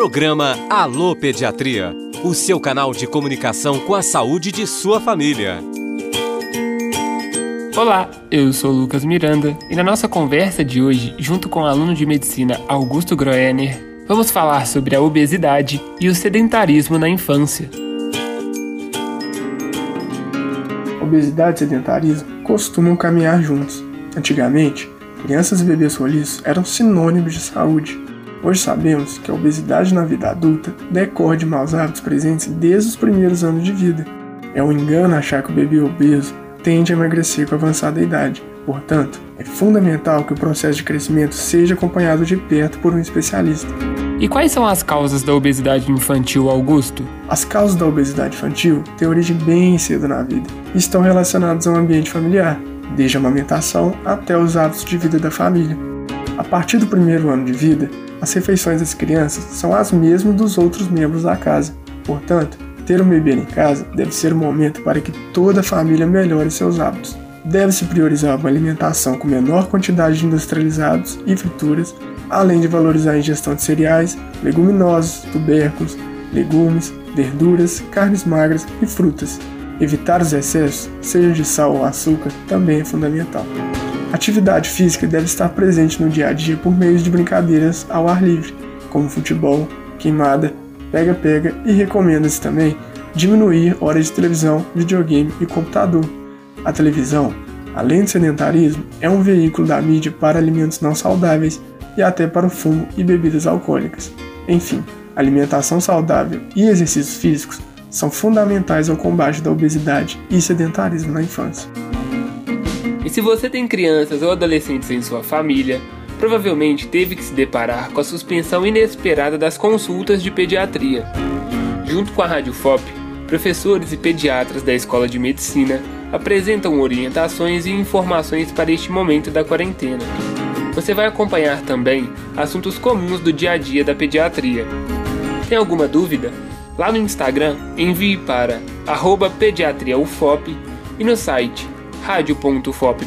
Programa Alô Pediatria, o seu canal de comunicação com a saúde de sua família. Olá, eu sou Lucas Miranda e na nossa conversa de hoje, junto com o aluno de medicina Augusto Groener, vamos falar sobre a obesidade e o sedentarismo na infância. Obesidade e sedentarismo costumam caminhar juntos. Antigamente, crianças e bebês roliços eram sinônimos de saúde. Hoje sabemos que a obesidade na vida adulta decorre de maus hábitos presentes desde os primeiros anos de vida. É um engano achar que o bebê obeso tende a emagrecer com a avançada idade. Portanto, é fundamental que o processo de crescimento seja acompanhado de perto por um especialista. E quais são as causas da obesidade infantil, Augusto? As causas da obesidade infantil têm origem bem cedo na vida e estão relacionadas ao ambiente familiar, desde a amamentação até os hábitos de vida da família. A partir do primeiro ano de vida, as refeições das crianças são as mesmas dos outros membros da casa. Portanto, ter um bebê em casa deve ser um momento para que toda a família melhore seus hábitos. Deve-se priorizar uma alimentação com menor quantidade de industrializados e frituras, além de valorizar a ingestão de cereais, leguminosas, tubérculos, legumes, verduras, carnes magras e frutas. Evitar os excessos, seja de sal ou açúcar, também é fundamental. Atividade física deve estar presente no dia a dia por meio de brincadeiras ao ar livre, como futebol, queimada, pega-pega e recomenda-se também diminuir horas de televisão, videogame e computador. A televisão, além de sedentarismo, é um veículo da mídia para alimentos não saudáveis e até para o fumo e bebidas alcoólicas. Enfim, alimentação saudável e exercícios físicos são fundamentais ao combate da obesidade e sedentarismo na infância. E se você tem crianças ou adolescentes em sua família, provavelmente teve que se deparar com a suspensão inesperada das consultas de pediatria. Junto com a Rádio FOP, professores e pediatras da Escola de Medicina apresentam orientações e informações para este momento da quarentena. Você vai acompanhar também assuntos comuns do dia a dia da pediatria. Tem alguma dúvida? Lá no Instagram, envie para pediatriaufop e no site radio.fop.br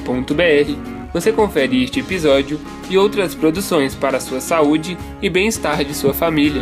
você confere este episódio e outras produções para a sua saúde e bem-estar de sua família.